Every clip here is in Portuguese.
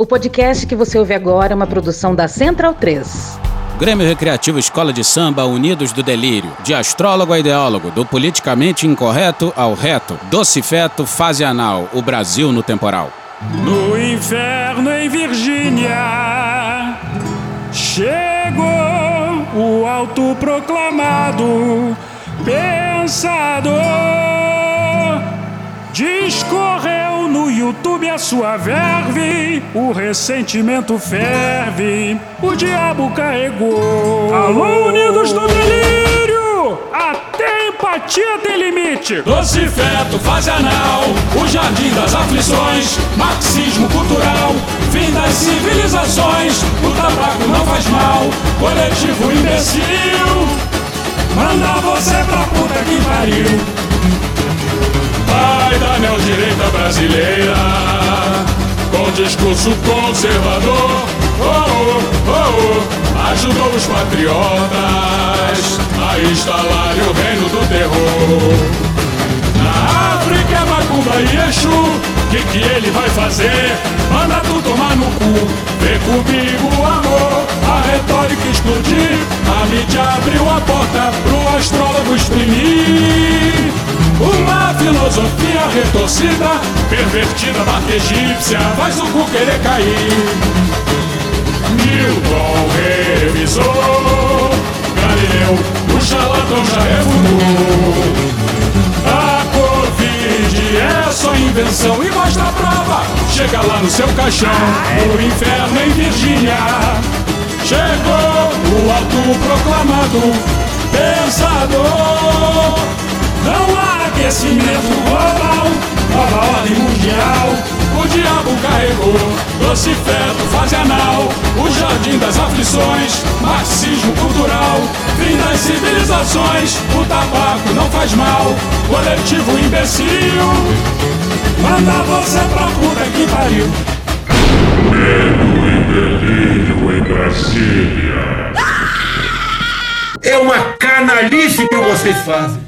O podcast que você ouve agora é uma produção da Central 3. Grêmio Recreativo Escola de Samba Unidos do Delírio. De astrólogo a ideólogo, do politicamente incorreto ao reto. Doce feto, fase anal, o Brasil no temporal. No inferno em Virgínia chegou o autoproclamado pensador. Discorreu no YouTube a sua verve, o ressentimento ferve, o diabo carregou. Alô, Unidos do Delírio! Até empatia tem limite. Doce feto, fase anal, o jardim das aflições, marxismo cultural, fim das civilizações, o tabaco não faz mal, coletivo imbecil, manda você pra puta que pariu. Pai da neodireita brasileira, com discurso conservador, oh, oh, oh, oh, ajudou os patriotas a instalarem o reino do terror. Na África Macumba e Exu, que que ele vai fazer? Manda tu tomar no cu, vem comigo amor, a retórica explodir, a mídia abriu a porta pro astrólogo exprimir. Uma filosofia retorcida, pervertida, marca egípcia, faz o cu querer cair. Newton revisou, Galileu, o charlatão já refutou. A Covid é só invenção e mostra a prova. Chega lá no seu caixão, no inferno em Virgínia. Chegou o autoproclamado pensador. Não há aquecimento global, nova ordem mundial. O diabo carregou, doce feto, fase anal. O jardim das aflições, marxismo cultural. Fim das civilizações, o tabaco não faz mal. Coletivo imbecil, manda você pra puta que pariu. Medo e delírio em Brasília. É uma canalice que vocês fazem.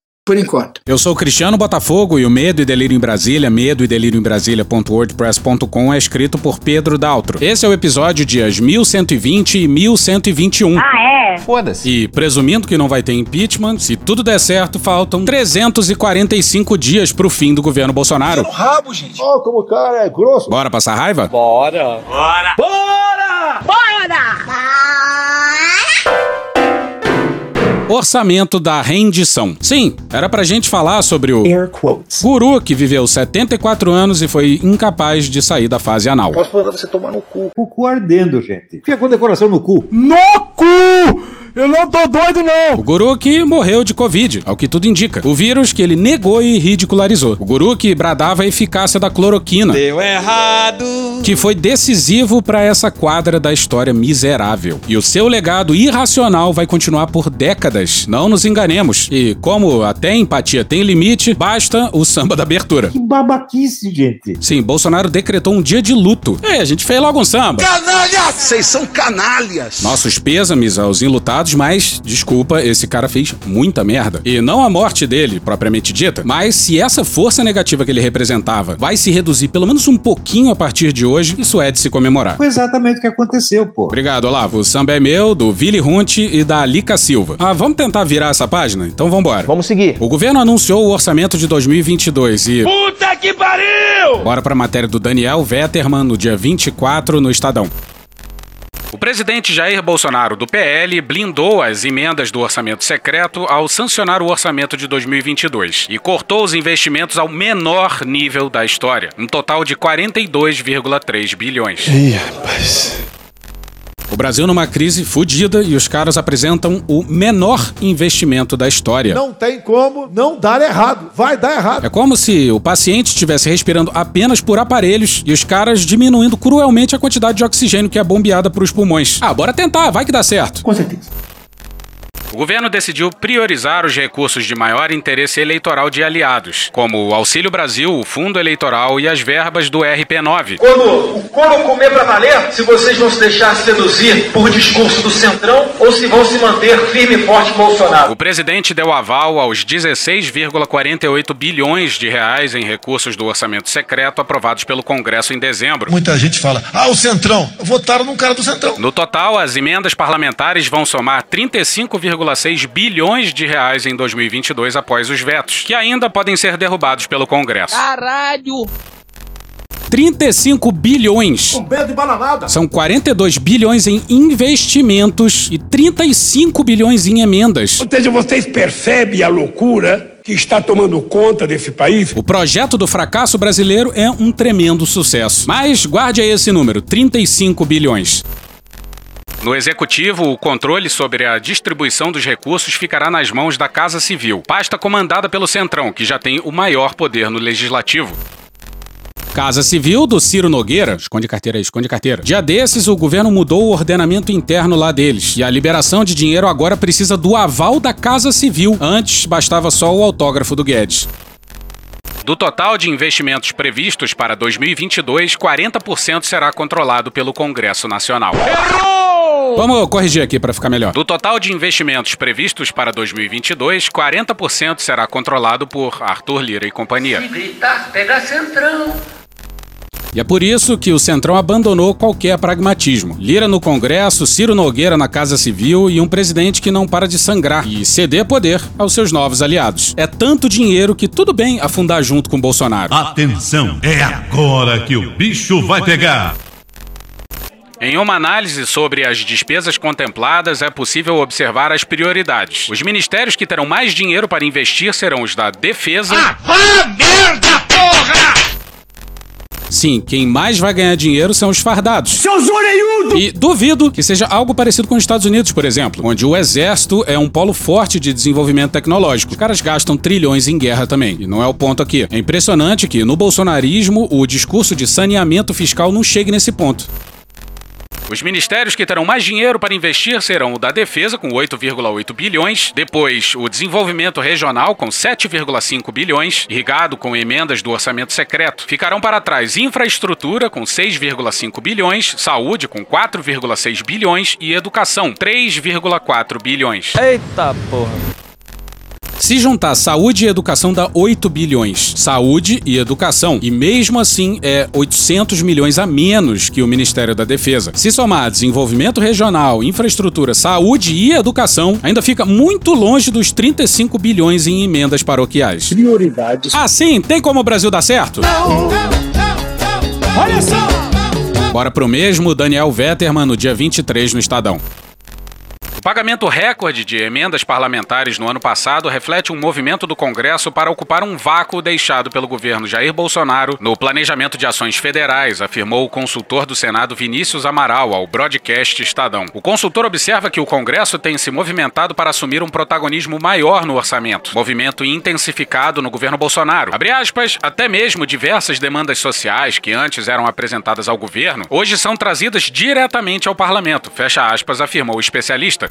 Por enquanto. Eu sou o Cristiano Botafogo e o Medo e Delírio em Brasília, medo e delírio em Brasília.wordpress.com é escrito por Pedro Daltro. Esse é o episódio dias 1120 e 1121. Ah, é? Foda-se. E presumindo que não vai ter impeachment, se tudo der certo, faltam 345 dias pro fim do governo Bolsonaro. rabo, gente. Ó, como o cara é grosso. Bora passar raiva? Bora! Orçamento da rendição. Sim, era pra gente falar sobre o Air quotes. guru que viveu 74 anos e foi incapaz de sair da fase anal. Posso mandar você tomar no cu. O cu ardendo, gente. Fica com decoração no cu. No cu! Eu não tô doido, não! O guru que morreu de Covid, ao que tudo indica. O vírus que ele negou e ridicularizou. O guru que bradava a eficácia da cloroquina. Deu errado. Que foi decisivo para essa quadra da história miserável. E o seu legado irracional vai continuar por décadas. Não nos enganemos. E como até empatia tem limite, basta o samba da abertura. Que babaquice, gente. Sim, Bolsonaro decretou um dia de luto. É, a gente fez logo um samba. Canalhas! Vocês são canalhas. Nossos pêsames aos enlutados, mas, desculpa, esse cara fez muita merda. E não a morte dele, propriamente dita, mas se essa força negativa que ele representava vai se reduzir pelo menos um pouquinho a partir de hoje, isso é de se comemorar. Foi exatamente o que aconteceu, pô. Obrigado, Olavo. O samba é meu, do Vili Runt e da Alica Silva. Ah, vamos tentar virar essa página? Então vambora. Vamos seguir. O governo anunciou o orçamento de 2022 e... Puta que pariu! Bora pra matéria do Daniel Vetterman no dia 24 no Estadão. O presidente Jair Bolsonaro, do PL, blindou as emendas do orçamento secreto ao sancionar o orçamento de 2022 e cortou os investimentos ao menor nível da história, um total de 42,3 bilhões. Ih, rapaz. O Brasil numa crise fodida e os caras apresentam o menor investimento da história. Não tem como não dar errado. Vai dar errado. É como se o paciente estivesse respirando apenas por aparelhos e os caras diminuindo cruelmente a quantidade de oxigênio que é bombeada para os pulmões. Ah, bora tentar, vai que dá certo. Com certeza. O governo decidiu priorizar os recursos de maior interesse eleitoral de aliados, como o Auxílio Brasil, o Fundo Eleitoral e as verbas do RP9. Quando o couro comer para valer, se vocês vão se deixar seduzir por discurso do Centrão ou se vão se manter firme e forte Bolsonaro. O presidente deu aval aos 16,48 bilhões de reais em recursos do orçamento secreto aprovados pelo Congresso em dezembro. Muita gente fala: "Ah, o Centrão, votaram num cara do Centrão". No total, as emendas parlamentares vão somar 35,6 bilhões de reais em 2022 após os vetos, que ainda podem ser derrubados pelo Congresso. Caralho! 35 bilhões. Um belo de bananada. São 42 bilhões em investimentos e 35 bilhões em emendas. Ou seja, vocês percebem a loucura que está tomando conta desse país? O projeto do fracasso brasileiro é um tremendo sucesso. Mas guarde aí esse número: 35 bilhões. No executivo, o controle sobre a distribuição dos recursos ficará nas mãos da Casa Civil, pasta comandada pelo Centrão, que já tem o maior poder no legislativo. Casa Civil do Ciro Nogueira. Esconde carteira aí, esconde carteira. Dia desses, o governo mudou o ordenamento interno lá deles. E a liberação de dinheiro agora precisa do aval da Casa Civil. Antes, bastava só o autógrafo do Guedes. Do total de investimentos previstos para 2022, 40% será controlado pelo Congresso Nacional. Errou! Vamos corrigir aqui para ficar melhor. Do total de investimentos previstos para 2022, 40% será controlado por Arthur Lira e companhia. Se gritar, pega Centrão. E é por isso que o Centrão abandonou qualquer pragmatismo. Lira no Congresso, Ciro Nogueira na Casa Civil e um presidente que não para de sangrar e ceder poder aos seus novos aliados. É tanto dinheiro que tudo bem afundar junto com Bolsonaro. Atenção, é agora que o bicho vai pegar. Em uma análise sobre as despesas contempladas, é possível observar as prioridades. Os ministérios que terão mais dinheiro para investir serão os da Defesa. Ah, vá merda, porra! Sim, quem mais vai ganhar dinheiro são os fardados. Seus orelhudos! E duvido que seja algo parecido com os Estados Unidos, por exemplo, onde o exército é um polo forte de desenvolvimento tecnológico. Os caras gastam trilhões em guerra também. E não é o ponto aqui. É impressionante que no bolsonarismo o discurso de saneamento fiscal não chegue nesse ponto. Os ministérios que terão mais dinheiro para investir serão o da Defesa, com 8,8 bilhões, depois o Desenvolvimento Regional, com 7,5 bilhões, irrigado com emendas do orçamento secreto. Ficarão para trás Infraestrutura, com 6,5 bilhões, Saúde, com 4,6 bilhões e Educação, 3,4 bilhões. Eita porra. Se juntar saúde e educação dá 8 bilhões. Saúde e educação. E mesmo assim é 800 milhões a menos que o Ministério da Defesa. Se somar desenvolvimento regional, infraestrutura, saúde e educação, ainda fica muito longe dos 35 bilhões em emendas paroquiais. Prioridades. Assim, tem como o Brasil dar certo? Olha só! Bora pro mesmo Daniel Vetterman no dia 23 no Estadão. O pagamento recorde de emendas parlamentares no ano passado reflete um movimento do Congresso para ocupar um vácuo deixado pelo governo Jair Bolsonaro no planejamento de ações federais, afirmou o consultor do Senado Vinícius Amaral ao broadcast Estadão. O consultor observa que o Congresso tem se movimentado para assumir um protagonismo maior no orçamento, movimento intensificado no governo Bolsonaro. Abre aspas, até mesmo diversas demandas sociais que antes eram apresentadas ao governo, hoje são trazidas diretamente ao parlamento, fecha aspas, afirmou o especialista.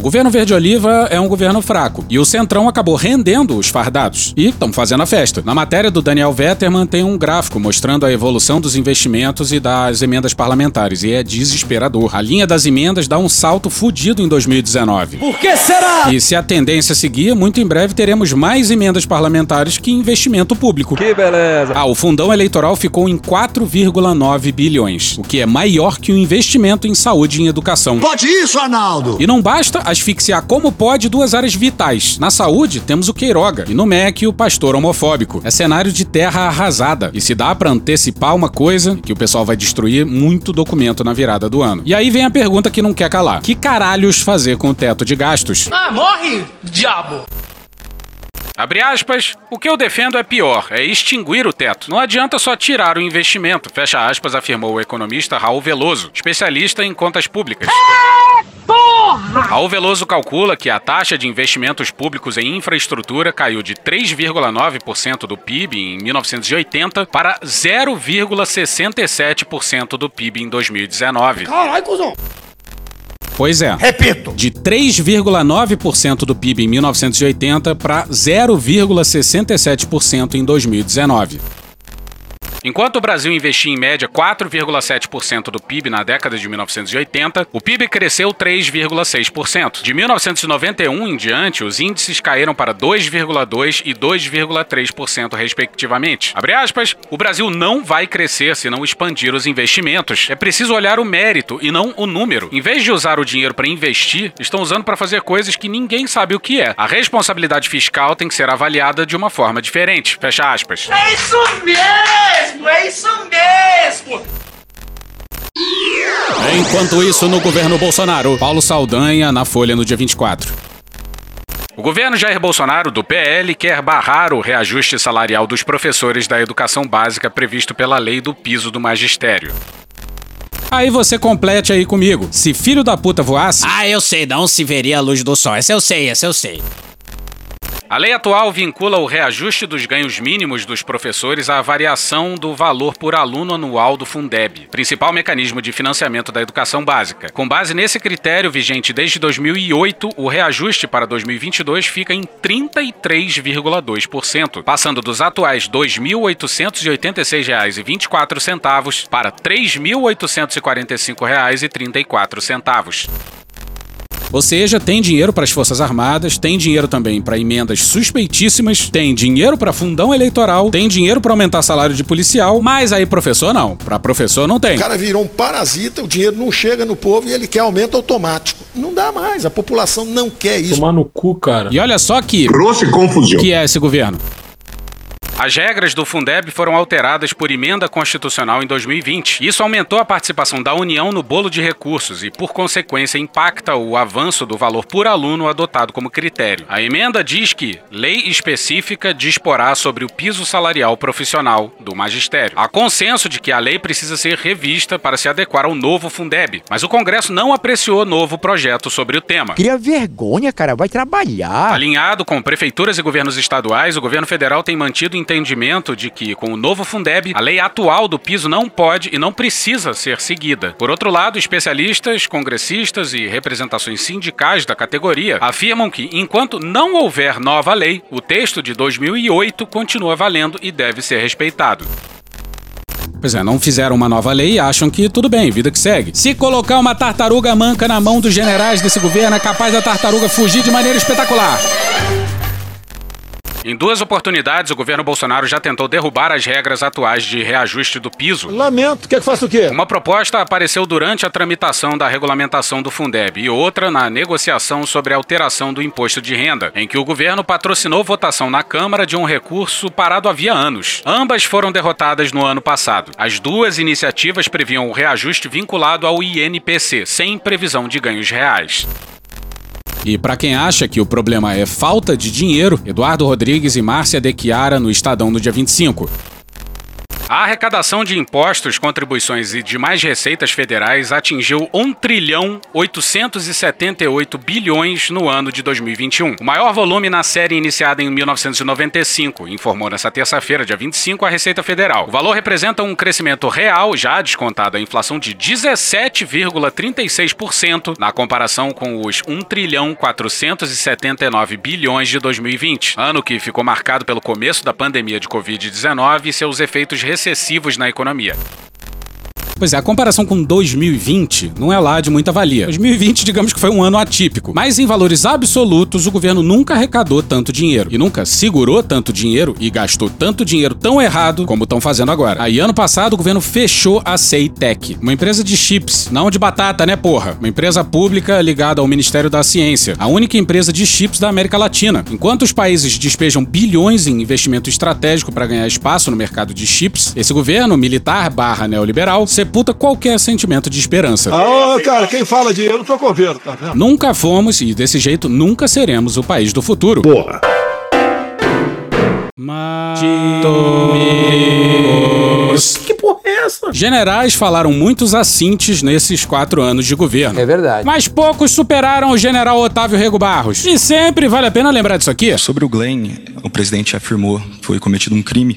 O governo verde-oliva é um governo fraco e o Centrão acabou rendendo os fardados e estão fazendo a festa. Na matéria do Daniel Vetterman tem um gráfico mostrando a evolução dos investimentos e das emendas parlamentares e é desesperador. A linha das emendas dá um salto fudido em 2019. Por que será? E se a tendência seguir, muito em breve teremos mais emendas parlamentares que investimento público. Que beleza. Ah, o fundão eleitoral ficou em 4,9 bilhões, o que é maior que o investimento em saúde e em educação. Pode isso, Arnaldo! E não basta asfixiar como pode duas áreas vitais. Na saúde, temos o Queiroga e no MEC o pastor homofóbico. É cenário de terra arrasada. E se dá pra antecipar uma coisa, que o pessoal vai destruir muito documento na virada do ano. E aí vem a pergunta que não quer calar. Que caralhos fazer com o teto de gastos? Ah, morre, diabo! Abre aspas, o que eu defendo é pior, é extinguir o teto. Não adianta só tirar o investimento, fecha aspas, afirmou o economista Raul Veloso, especialista em contas públicas. Raul Veloso calcula que a taxa de investimentos públicos em infraestrutura caiu de 3,9% do PIB em 1980 para 0,67% do PIB em 2019. Caralho, cuzão! Pois é. Repito. De 3,9% do PIB em 1980 para 0,67% em 2019. Enquanto o Brasil investia em média 4,7% do PIB na década de 1980, o PIB cresceu 3,6%. De 1991 em diante, os índices caíram para 2,2% e 2,3%, respectivamente. Abre aspas, o Brasil não vai crescer se não expandir os investimentos. É preciso olhar o mérito e não o número. Em vez de usar o dinheiro para investir, estão usando para fazer coisas que ninguém sabe o que é. A responsabilidade fiscal tem que ser avaliada de uma forma diferente. Fecha aspas. É isso mesmo! É isso mesmo! Enquanto isso, no governo Bolsonaro, Paulo Saldanha na Folha no dia 24. O governo Jair Bolsonaro, do PL, quer barrar o reajuste salarial dos professores da educação básica previsto pela lei do piso do magistério. Aí você complete aí comigo. Se filho da puta voasse. Ah, eu sei, não se veria a luz do sol. Essa eu sei, essa eu sei. A lei atual vincula o reajuste dos ganhos mínimos dos professores à variação do valor por aluno anual do Fundeb, principal mecanismo de financiamento da educação básica. Com base nesse critério vigente desde 2008, o reajuste para 2022 fica em 33,2%, passando dos atuais R$ 2.886,24 para R$ 3.845,34. Ou seja, tem dinheiro para as Forças Armadas, tem dinheiro também para emendas suspeitíssimas, tem dinheiro para fundão eleitoral, tem dinheiro para aumentar salário de policial, mas aí professor não. Para professor não tem. O cara virou um parasita, o dinheiro não chega no povo e ele quer aumento automático. Não dá mais, a população não quer isso. Tomar no cu, cara. E olha só que Grossa confusão. que é esse governo. As regras do Fundeb foram alteradas por emenda constitucional em 2020. Isso aumentou a participação da União no bolo de recursos e, por consequência, impacta o avanço do valor por aluno adotado como critério. A emenda diz que lei específica disporá sobre o piso salarial profissional do magistério. Há consenso de que a lei precisa ser revista para se adequar ao novo Fundeb, mas o Congresso não apreciou novo projeto sobre o tema. Cria vergonha, cara, vai trabalhar. Alinhado com prefeituras e governos estaduais, o governo federal tem mantido o entendimento de que, com o novo Fundeb, a lei atual do piso não pode e não precisa ser seguida. Por outro lado, especialistas, congressistas e representações sindicais da categoria afirmam que, enquanto não houver nova lei, o texto de 2008 continua valendo e deve ser respeitado. Pois é, não fizeram uma nova lei e acham que tudo bem, vida que segue. Se colocar uma tartaruga manca na mão dos generais desse governo, é capaz da tartaruga fugir de maneira espetacular. Em duas oportunidades, o governo Bolsonaro já tentou derrubar as regras atuais de reajuste do piso. Lamento, quer que faça o quê? Uma proposta apareceu durante a tramitação da regulamentação do Fundeb e outra na negociação sobre a alteração do imposto de renda, em que o governo patrocinou votação na Câmara de um recurso parado havia anos. Ambas foram derrotadas no ano passado. As duas iniciativas previam o reajuste vinculado ao INPC, sem previsão de ganhos reais. E para quem acha que o problema é falta de dinheiro, Eduardo Rodrigues e Márcia De Chiara no Estadão no dia 25. A arrecadação de impostos, contribuições e demais receitas federais atingiu 1 trilhão 878 bilhões no ano de 2021, o maior volume na série iniciada em 1995, informou nesta terça-feira, dia 25, a Receita Federal. O valor representa um crescimento real, já descontado a inflação, de 17,36% na comparação com os 1 trilhão 479 bilhões de 2020, ano que ficou marcado pelo começo da pandemia de Covid-19 e seus efeitos recessivos na economia. Pois é, a comparação com 2020 não é lá de muita valia. 2020, digamos que foi um ano atípico. Mas em valores absolutos, o governo nunca arrecadou tanto dinheiro. E nunca segurou tanto dinheiro e gastou tanto dinheiro tão errado como estão fazendo agora. Aí, ano passado, o governo fechou a Ceitec, uma empresa de chips, não de batata, né, porra? Uma empresa pública ligada ao Ministério da Ciência, a única empresa de chips da América Latina. Enquanto os países despejam bilhões em investimento estratégico para ganhar espaço no mercado de chips, esse governo militar barra neoliberal sepulta qualquer sentimento de esperança. Ah, cara, quem fala de eu não com governo, tá vendo? Nunca fomos e desse jeito nunca seremos o país do futuro. Porra. Matos. Que porra é essa? Generais falaram muitos assintes nesses quatro anos de governo. É verdade. Mas poucos superaram o general Otávio Rego Barros. E sempre vale a pena lembrar disso aqui. Sobre o Glenn, o presidente afirmou que foi cometido um crime.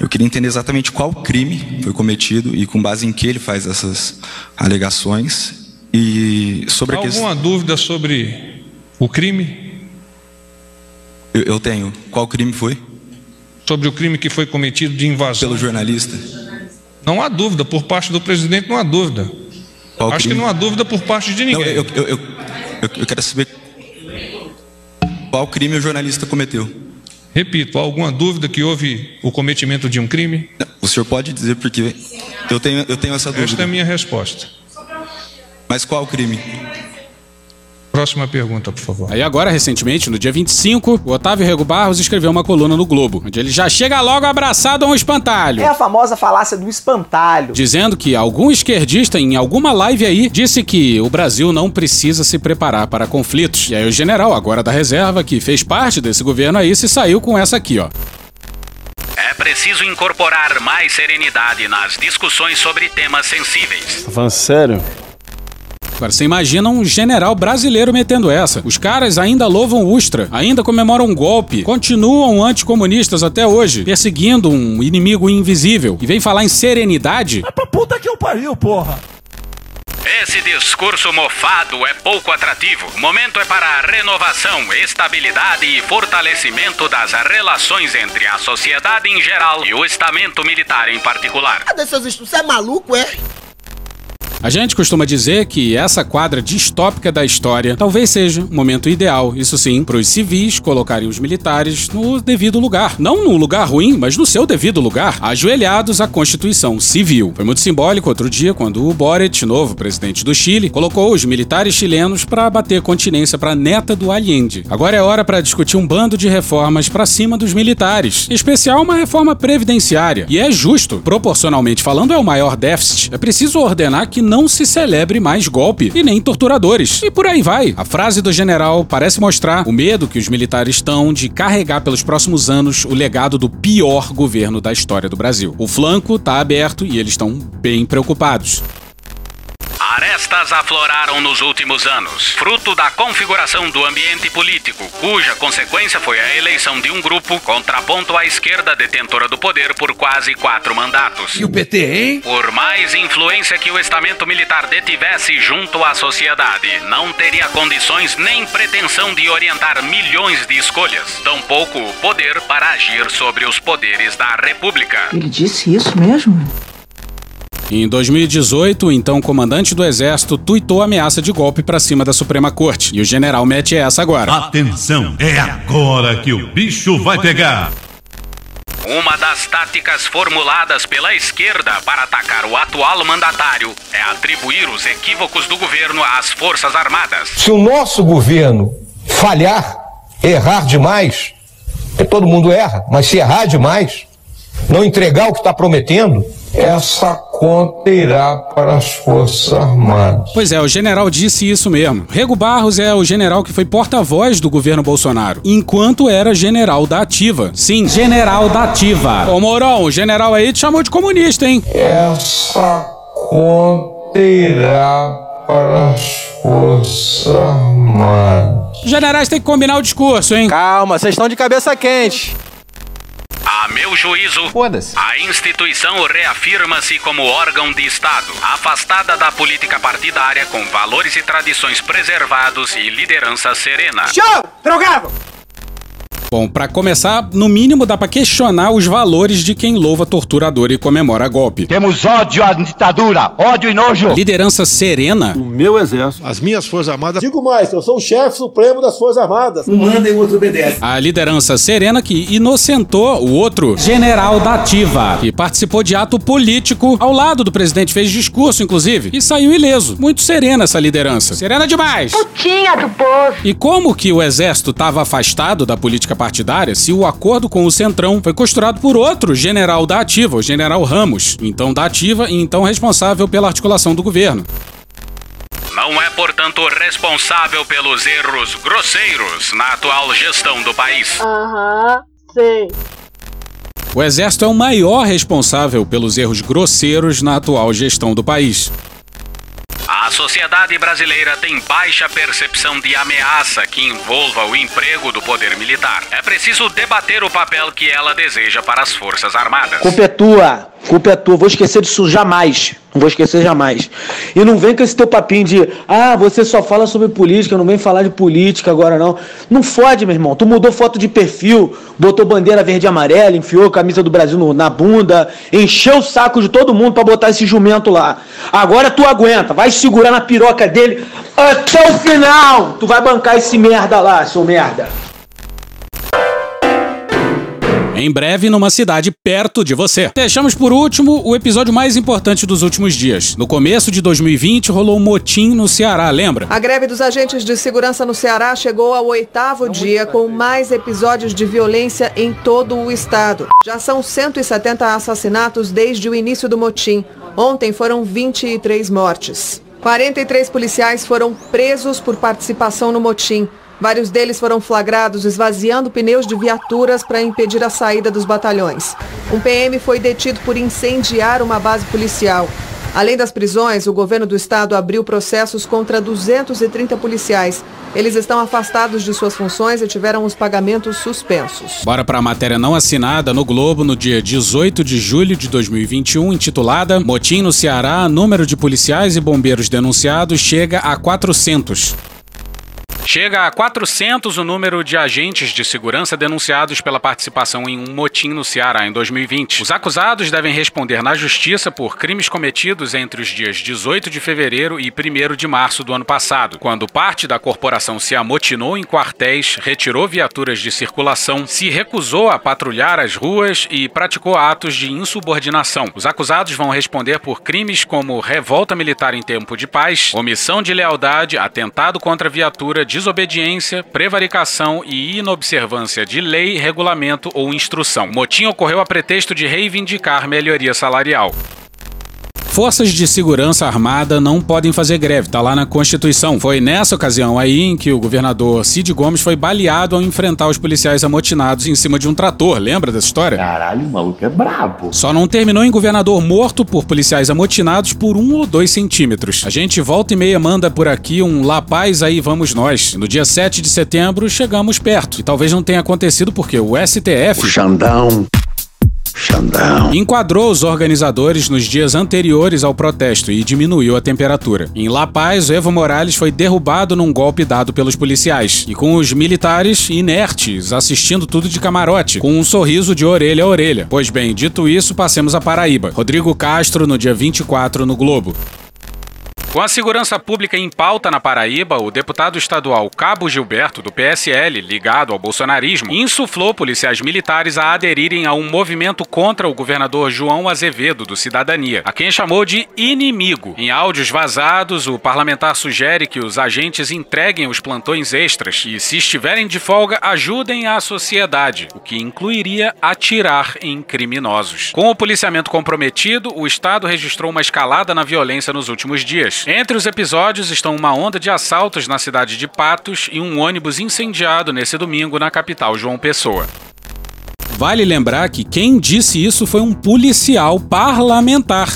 Eu queria entender exatamente qual crime foi cometido e com base em que ele faz essas alegações E sobre a questão. Alguma dúvida sobre o crime? Eu, eu tenho. Qual crime foi? Sobre o crime que foi cometido de invasão. Pelo jornalista? Não há dúvida, por parte do presidente não há dúvida. Qual Acho crime? que não há dúvida por parte de ninguém. Não, eu, eu, eu, eu quero saber qual crime o jornalista cometeu. Repito, há alguma dúvida que houve o cometimento de um crime? O senhor pode dizer porque eu tenho, eu tenho essa dúvida. Esta é a minha resposta. Mas qual crime? Próxima pergunta, por favor. Aí agora, recentemente, no dia 25, o Otávio Rego Barros escreveu uma coluna no Globo, onde ele já chega logo abraçado a um espantalho. É a famosa falácia do espantalho. Dizendo que algum esquerdista em alguma live aí disse que o Brasil não precisa se preparar para conflitos. E aí o general, agora da reserva, que fez parte desse governo aí, se saiu com essa aqui, ó. É preciso incorporar mais serenidade nas discussões sobre temas sensíveis. Tá falando sério? Agora, você imagina um general brasileiro metendo essa. Os caras ainda louvam o Ustra, ainda comemoram um golpe, continuam anticomunistas até hoje, perseguindo um inimigo invisível. E vem falar em serenidade? É pra puta que eu pariu, porra! Esse discurso mofado é pouco atrativo. O momento é para a renovação, estabilidade e fortalecimento das relações entre a sociedade em geral e o estamento militar em particular. Cadê seus estudos? Você é maluco, é? A gente costuma dizer que essa quadra distópica da história talvez seja o momento ideal, isso sim, para os civis colocarem os militares no devido lugar. Não num lugar ruim, mas no seu devido lugar, ajoelhados à Constituição Civil. Foi muito simbólico outro dia quando o Boric, novo presidente do Chile, colocou os militares chilenos para bater continência para a neta do Allende. Agora é hora para discutir um bando de reformas para cima dos militares, em especial uma reforma previdenciária. E é justo, proporcionalmente falando, é o maior déficit. É preciso ordenar que não se celebre mais golpe e nem torturadores. E por aí vai. A frase do general parece mostrar o medo que os militares estão de carregar pelos próximos anos o legado do pior governo da história do Brasil. O flanco está aberto e eles estão bem preocupados. Arestas afloraram nos últimos anos, fruto da configuração do ambiente político, cuja consequência foi a eleição de um grupo contraponto à esquerda detentora do poder por quase quatro mandatos. E o PT, hein? Por mais influência que o estamento militar detivesse junto à sociedade, não teria condições nem pretensão de orientar milhões de escolhas, tampouco o poder para agir sobre os poderes da República. Ele disse isso mesmo? Em 2018, o então comandante do exército tuitou ameaça de golpe para cima da Suprema Corte. E o general mete essa agora. Atenção, é agora que o bicho vai pegar. Uma das táticas formuladas pela esquerda para atacar o atual mandatário é atribuir os equívocos do governo às Forças Armadas. Se o nosso governo falhar, errar demais, porque todo mundo erra, mas se errar demais, não entregar o que está prometendo, essa conta irá para as Forças Armadas. Pois é, o general disse isso mesmo. Rego Barros é o general que foi porta-voz do governo Bolsonaro, enquanto era general da Ativa. Sim, general da Ativa. Ô Mourão, o general aí te chamou de comunista, hein? Essa conta irá para as Forças Armadas. Os generais têm que combinar o discurso, hein? Calma, vocês estão de cabeça quente. A meu juízo, a instituição reafirma-se como órgão de Estado, afastada da política partidária com valores e tradições preservados e liderança serena. Show! Drogado! Bom, para começar, no mínimo dá para questionar os valores de quem louva torturador e comemora golpe. Temos ódio à ditadura, ódio e nojo. Liderança serena. O meu exército, as minhas forças armadas. Digo mais, eu sou o chefe supremo das forças armadas. Um manda e o outro obedece. A liderança serena que inocentou o outro general da ativa, que participou de ato político ao lado do presidente, fez discurso inclusive e saiu ileso. Muito serena essa liderança. Serena demais. Putinha do povo. E como que o exército estava afastado da política partidária se o acordo com o Centrão foi costurado por outro general da ativa, o general Ramos, então da ativa e então responsável pela articulação do governo. Não é, portanto, responsável pelos erros grosseiros na atual gestão do país. Aham, sei. O Exército é o maior responsável pelos erros grosseiros na atual gestão do país. A sociedade brasileira tem baixa percepção de ameaça que envolva o emprego do poder militar. É preciso debater o papel que ela deseja para as Forças Armadas. Culpa é tua, culpa é tua, vou esquecer disso jamais. Não vou esquecer jamais. E não vem com esse teu papinho de, ah, você só fala sobre política, não vem falar de política agora não. Não fode, meu irmão. Tu mudou foto de perfil, botou bandeira verde e amarela, enfiou a camisa do Brasil no, na bunda, encheu o saco de todo mundo para botar esse jumento lá. Agora tu aguenta, vai segurar na piroca dele até o final. Tu vai bancar esse merda lá, seu merda. Em breve, numa cidade perto de você. Deixamos por último o episódio mais importante dos últimos dias. No começo de 2020, rolou um motim no Ceará, lembra? A greve dos agentes de segurança no Ceará chegou ao oitavo dia, com mais episódios de violência em todo o estado. Já são 170 assassinatos desde o início do motim. Ontem foram 23 mortes. 43 policiais foram presos por participação no motim. Vários deles foram flagrados esvaziando pneus de viaturas para impedir a saída dos batalhões. Um PM foi detido por incendiar uma base policial. Além das prisões, o governo do estado abriu processos contra 230 policiais. Eles estão afastados de suas funções e tiveram os pagamentos suspensos. Bora para a matéria não assinada no Globo no dia 18 de julho de 2021, intitulada Motim no Ceará, número de policiais e bombeiros denunciados chega a 400. Chega a 400 o número de agentes de segurança denunciados pela participação em um motim no Ceará em 2020. Os acusados devem responder na justiça por crimes cometidos entre os dias 18 de fevereiro e 1 de março do ano passado, quando parte da corporação se amotinou em quartéis, retirou viaturas de circulação, se recusou a patrulhar as ruas e praticou atos de insubordinação. Os acusados vão responder por crimes como revolta militar em tempo de paz, omissão de lealdade, atentado contra viatura, desobediência, prevaricação e inobservância de lei, regulamento ou instrução. O motim ocorreu a pretexto de reivindicar melhoria salarial. Forças de segurança armada não podem fazer greve, tá lá na Constituição. Foi nessa ocasião aí em que o governador Cid Gomes foi baleado ao enfrentar os policiais amotinados em cima de um trator. Lembra dessa história? Caralho, o maluco é brabo. Só não terminou em governador morto por policiais amotinados por um ou dois centímetros. A gente volta e meia manda por aqui um La Paz aí vamos nós. No dia 7 de setembro chegamos perto. E talvez não tenha acontecido porque o STF. O Xandão. Xandão. Enquadrou os organizadores nos dias anteriores ao protesto e diminuiu a temperatura. Em La Paz, Evo Morales foi derrubado num golpe dado pelos policiais, e com os militares inertes, assistindo tudo de camarote, com um sorriso de orelha a orelha. Pois bem, dito isso, passemos a Paraíba. Rodrigo Castro, no dia 24, no Globo. Com a segurança pública em pauta na Paraíba, o deputado estadual Cabo Gilberto, do PSL, ligado ao bolsonarismo, insuflou policiais militares a aderirem a um movimento contra o governador João Azevedo, do Cidadania, a quem chamou de inimigo. Em áudios vazados, o parlamentar sugere que os agentes entreguem os plantões extras e, se estiverem de folga, ajudem a sociedade, o que incluiria atirar em criminosos. Com o policiamento comprometido, o Estado registrou uma escalada na violência nos últimos dias. Entre os episódios estão uma onda de assaltos na cidade de Patos e um ônibus incendiado nesse domingo na capital João Pessoa. Vale lembrar que quem disse isso foi um policial parlamentar.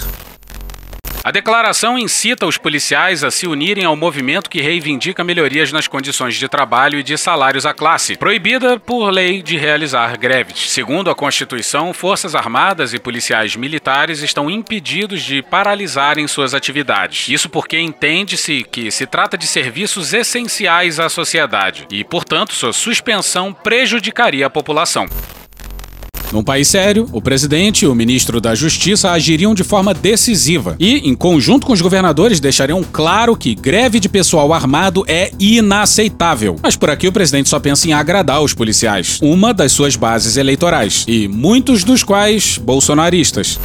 A declaração incita os policiais a se unirem ao movimento que reivindica melhorias nas condições de trabalho e de salários à classe, proibida por lei de realizar greves. Segundo a Constituição, Forças Armadas e policiais militares estão impedidos de paralisarem suas atividades. Isso porque entende-se que se trata de serviços essenciais à sociedade e, portanto, sua suspensão prejudicaria a população. Num país sério, o presidente e o ministro da Justiça agiriam de forma decisiva e, em conjunto com os governadores, deixariam claro que greve de pessoal armado é inaceitável. Mas por aqui o presidente só pensa em agradar os policiais, uma das suas bases eleitorais, e muitos dos quais bolsonaristas.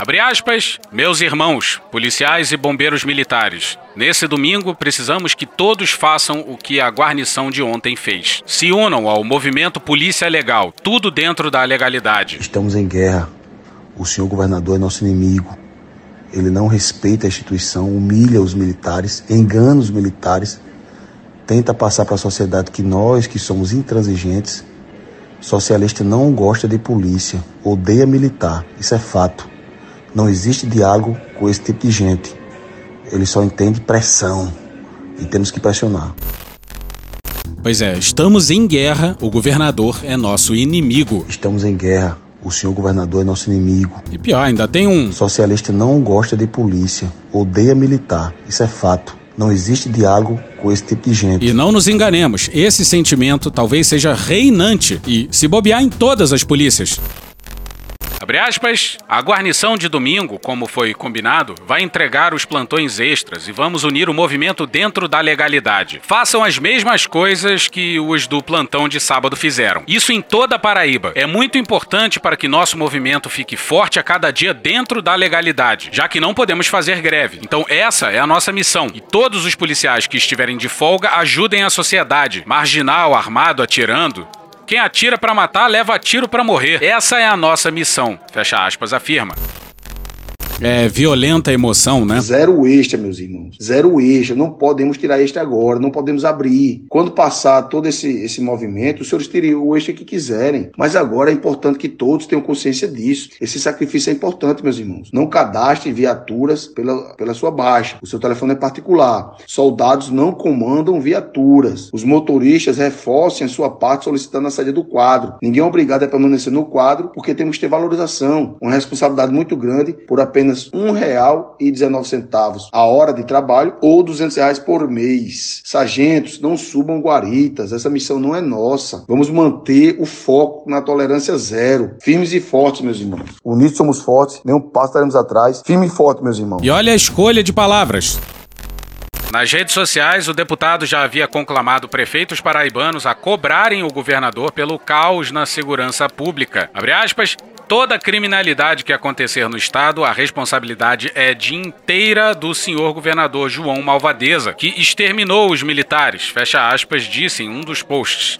Abre aspas, meus irmãos, policiais e bombeiros militares. Nesse domingo, precisamos que todos façam o que a guarnição de ontem fez. Se unam ao movimento Polícia Legal, tudo dentro da legalidade. Estamos em guerra. O senhor governador é nosso inimigo. Ele não respeita a instituição, humilha os militares, engana os militares, tenta passar para a sociedade que nós, que somos intransigentes, socialista não gosta de polícia, odeia militar. Isso é fato. Não existe diálogo com esse tipo de gente. Ele só entende pressão e temos que pressionar. Pois é, estamos em guerra, o governador é nosso inimigo. Estamos em guerra. O senhor governador é nosso inimigo. E pior, ainda tem um. Socialista não gosta de polícia, odeia militar. Isso é fato. Não existe diálogo com esse tipo de gente. E não nos enganemos, esse sentimento talvez seja reinante e se bobear em todas as polícias. Aspas, a guarnição de domingo, como foi combinado, vai entregar os plantões extras e vamos unir o movimento dentro da legalidade. Façam as mesmas coisas que os do plantão de sábado fizeram. Isso em toda a Paraíba. É muito importante para que nosso movimento fique forte a cada dia dentro da legalidade, já que não podemos fazer greve. Então essa é a nossa missão. E todos os policiais que estiverem de folga ajudem a sociedade. Marginal, armado, atirando, quem atira para matar leva tiro para morrer. Essa é a nossa missão. Fecha aspas, afirma. É violenta emoção, né? Zero extra, meus irmãos. Zero extra. Não podemos tirar extra agora, não podemos abrir. Quando passar todo esse, esse movimento, os senhores teriam o extra que quiserem. Mas agora é importante que todos tenham consciência disso. Esse sacrifício é importante, meus irmãos. Não cadastre viaturas pela, pela sua baixa. O seu telefone é particular. Soldados não comandam viaturas. Os motoristas reforcem a sua parte solicitando a saída do quadro. Ninguém é obrigado a permanecer no quadro porque temos que ter valorização. Uma responsabilidade muito grande por apenas apenas R$ 1,19 a hora de trabalho ou 200 reais por mês. Sargentos, não subam guaritas, essa missão não é nossa. Vamos manter o foco na tolerância zero. Firmes e fortes, meus irmãos. Unidos somos fortes, nenhum passo estaremos atrás. Firme e forte, meus irmãos. E olha a escolha de palavras. Nas redes sociais, o deputado já havia conclamado prefeitos paraibanos a cobrarem o governador pelo caos na segurança pública. Abre aspas, toda criminalidade que acontecer no estado, a responsabilidade é de inteira do senhor governador João Malvadeza, que exterminou os militares, fecha aspas, disse em um dos posts.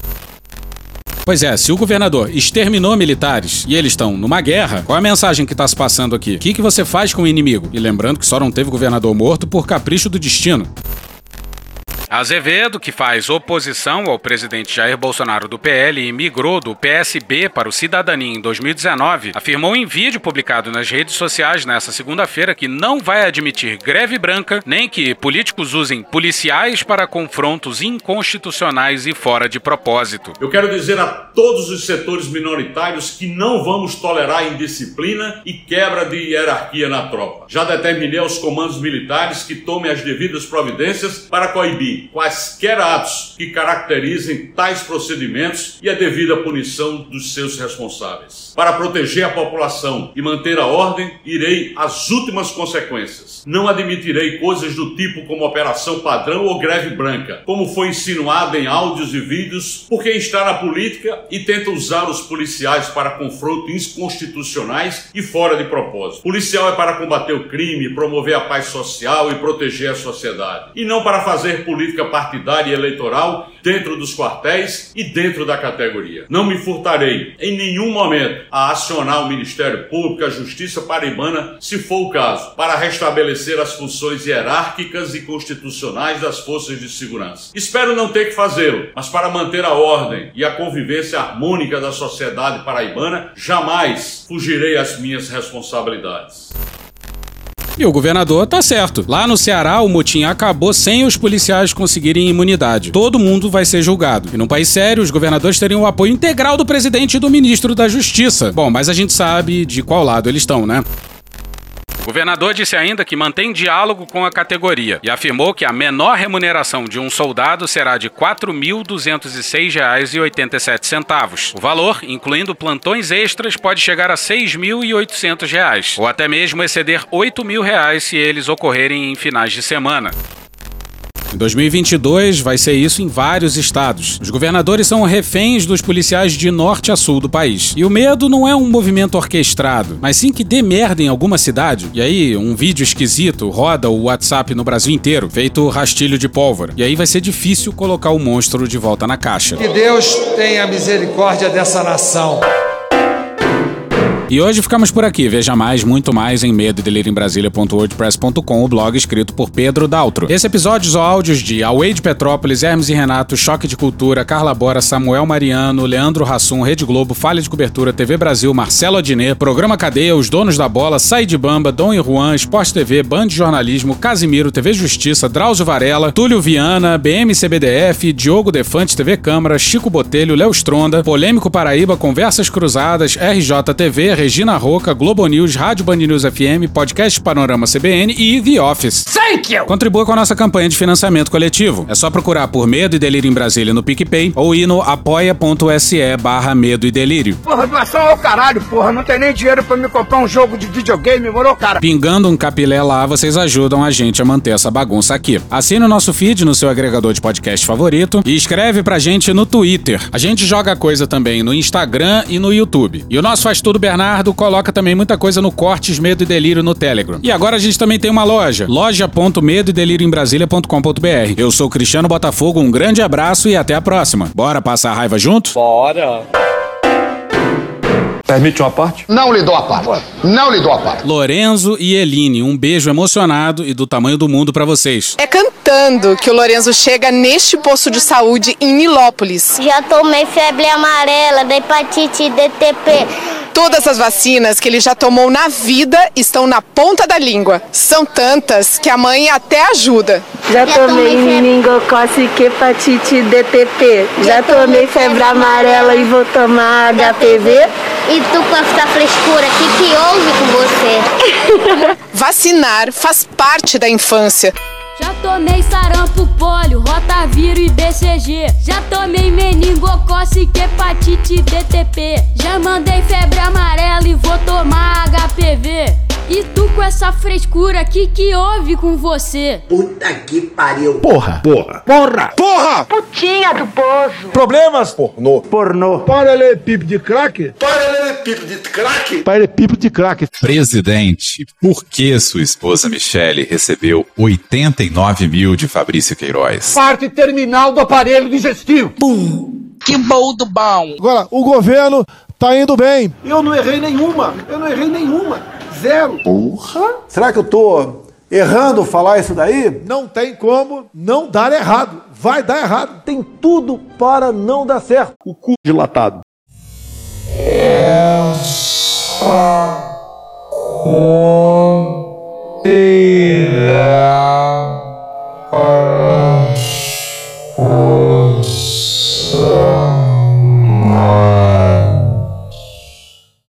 Pois é, se o governador exterminou militares e eles estão numa guerra, qual é a mensagem que está se passando aqui? O que, que você faz com o inimigo? E lembrando que só não teve governador morto por capricho do destino. Azevedo, que faz oposição ao presidente Jair Bolsonaro do PL e migrou do PSB para o Cidadania em 2019, afirmou em vídeo publicado nas redes sociais nesta segunda-feira que não vai admitir greve branca nem que políticos usem policiais para confrontos inconstitucionais e fora de propósito. Eu quero dizer a todos os setores minoritários que não vamos tolerar indisciplina e quebra de hierarquia na tropa. Já determinei aos comandos militares que tomem as devidas providências para coibir quaisquer atos que caracterizem tais procedimentos e a devida punição dos seus responsáveis. Para proteger a população e manter a ordem, irei às últimas consequências. Não admitirei coisas do tipo como operação padrão ou greve branca, como foi insinuado em áudios e vídeos por quem está na política e tenta usar os policiais para confrontos inconstitucionais e fora de propósito. Policial é para combater o crime, promover a paz social e proteger a sociedade, e não para fazer política política partidária e eleitoral dentro dos quartéis e dentro da categoria. Não me furtarei em nenhum momento a acionar o Ministério Público, a Justiça Paraibana, se for o caso, para restabelecer as funções hierárquicas e constitucionais das forças de segurança. Espero não ter que fazê-lo, mas para manter a ordem e a convivência harmônica da sociedade paraibana, jamais fugirei às minhas responsabilidades. E o governador tá certo. Lá no Ceará, o motim acabou sem os policiais conseguirem imunidade. Todo mundo vai ser julgado. E num país sério, os governadores teriam o apoio integral do presidente e do ministro da Justiça. Bom, mas a gente sabe de qual lado eles estão, né? Governador disse ainda que mantém diálogo com a categoria e afirmou que a menor remuneração de um soldado será de R$ 4.206,87. O valor, incluindo plantões extras, pode chegar a R$ 6.800, ou até mesmo exceder 8 mil reais se eles ocorrerem em finais de semana. Em 2022 vai ser isso em vários estados. Os governadores são reféns dos policiais de norte a sul do país. E o medo não é um movimento orquestrado, mas sim que dê merda em alguma cidade. E aí, um vídeo esquisito roda o WhatsApp no Brasil inteiro, feito rastilho de pólvora. E aí vai ser difícil colocar o monstro de volta na caixa. Que Deus tenha misericórdia dessa nação. E hoje ficamos por aqui. Veja mais, muito mais em medo em Brasília.wordpress.com, o blog escrito por Pedro Daltro. Esse episódio usou áudios de Away de Petrópolis, Hermes e Renato, Choque de Cultura, Carla Bora, Samuel Mariano, Leandro Rassum, Rede Globo, Falha de Cobertura, TV Brasil, Marcelo Adnet, Programa Cadeia, Os Donos da Bola, Sai de Bamba, Dom e Juan, Esporte TV, Band de Jornalismo, Casimiro, TV Justiça, Drauzio Varela, Túlio Viana, BMCBDF, Diogo Defante, TV Câmara, Chico Botelho, Léo Stronda, Polêmico Paraíba, Conversas Cruzadas, RJTV, Regina Roca, Globo News, Rádio Band News FM, Podcast Panorama CBN e The Office. Thank you! Contribua com a nossa campanha de financiamento coletivo. É só procurar por Medo e Delírio em Brasília no PicPay ou ir no apoia.se barra Medo e Delírio. Porra, doação ao caralho, porra. Não tem nem dinheiro pra me comprar um jogo de videogame, morou, cara? Pingando um capilé lá, vocês ajudam a gente a manter essa bagunça aqui. Assine o nosso feed no seu agregador de podcast favorito e escreve pra gente no Twitter. A gente joga coisa também no Instagram e no YouTube. E o nosso Faz Tudo Bernardo coloca também muita coisa no Cortes Medo e Delírio no Telegram. E agora a gente também tem uma loja, loja.medo e delírio em Brasília.com.br. Eu sou Cristiano Botafogo, um grande abraço e até a próxima. Bora passar a raiva junto? Bora! Permite uma parte? Não lhe dou a parte. Não lhe dou a parte. Lorenzo e Eline, um beijo emocionado e do tamanho do mundo pra vocês. É cantando que o Lorenzo chega neste posto de saúde em Nilópolis. Já tomei febre amarela da hepatite DTP. Todas as vacinas que ele já tomou na vida estão na ponta da língua. São tantas que a mãe até ajuda. Já, tomei meningocócica hepatite DTP. Já, Já tomei febre amarela e vou tomar HPV. E tu com essa frescura, o que, que houve com você? Vacinar faz parte da infância. Já tomei sarampo, polio, rotavírus e BCG. Já tomei meningocócica, hepatite DTP. Já mandei febre amarela e vou tomar HPV. E tu com essa frescura, que que houve com você? Puta que pariu. Porra. Porra. Porra. Porra. Putinha do poço. Problemas? Pornô. Pornô. Paralelepípedo de crack? Paralelepípedo de crack? Paralelepípedo de crack. Presidente, por que sua esposa Michele recebeu 89 mil de Fabrício Queiroz? Parte terminal do aparelho digestivo. Pum. Que bom do bom. Agora, o governo tá indo bem. Eu não errei nenhuma. Eu não errei nenhuma. Zero. Porra. Será que eu tô errando falar isso daí? Não tem como não dar errado. Vai dar errado. Tem tudo para não dar certo. O cu dilatado. É está contida para os amados.